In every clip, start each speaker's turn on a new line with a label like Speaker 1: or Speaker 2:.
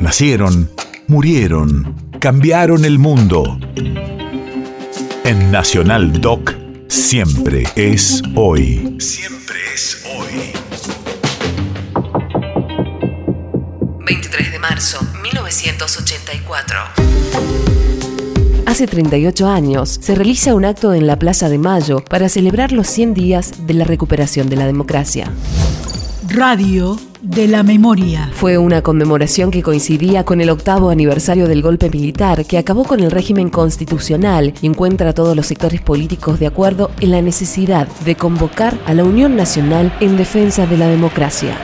Speaker 1: Nacieron, murieron, cambiaron el mundo. En Nacional Doc, siempre es hoy. Siempre es hoy.
Speaker 2: 23 de marzo, 1984. Hace 38 años se realiza un acto en la Plaza de Mayo para celebrar los 100 días de la recuperación de la democracia.
Speaker 3: Radio de la memoria.
Speaker 2: Fue una conmemoración que coincidía con el octavo aniversario del golpe militar que acabó con el régimen constitucional y encuentra a todos los sectores políticos de acuerdo en la necesidad de convocar a la Unión Nacional en defensa de la democracia.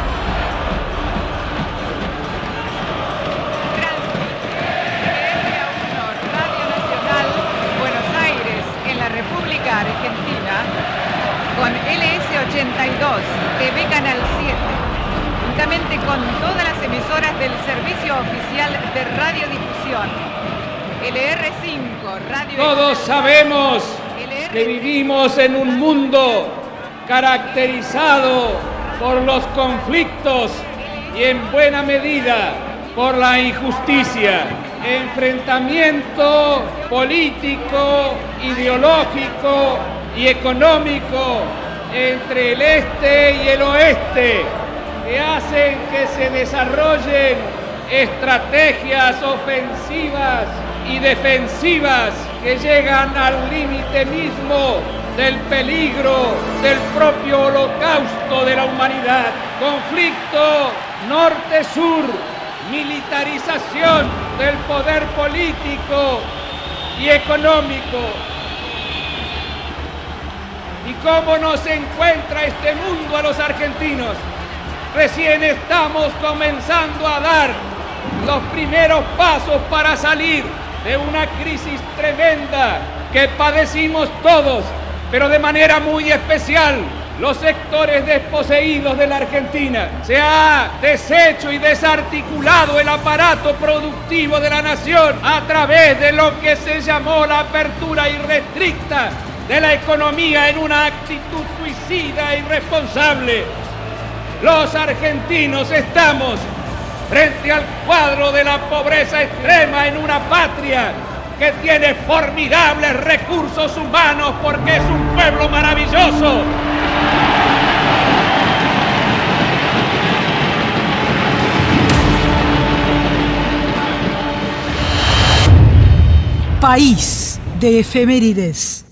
Speaker 4: con LS82, TV Canal 7, juntamente con todas las emisoras del Servicio Oficial de Radiodifusión. LR5, Radio...
Speaker 5: Todos sabemos que vivimos en un mundo caracterizado por los conflictos y en buena medida por la injusticia, enfrentamiento político, ideológico y económico entre el este y el oeste que hacen que se desarrollen estrategias ofensivas y defensivas que llegan al límite mismo del peligro del propio holocausto de la humanidad. Conflicto norte-sur, militarización del poder político y económico, y cómo nos encuentra este mundo a los argentinos. Recién estamos comenzando a dar los primeros pasos para salir de una crisis tremenda que padecimos todos, pero de manera muy especial los sectores desposeídos de la Argentina. Se ha deshecho y desarticulado el aparato productivo de la nación a través de lo que se llamó la apertura irrestricta de la economía en una actitud suicida e irresponsable. Los argentinos estamos frente al cuadro de la pobreza extrema en una patria que tiene formidables recursos humanos porque es un pueblo maravilloso.
Speaker 3: País de efemérides.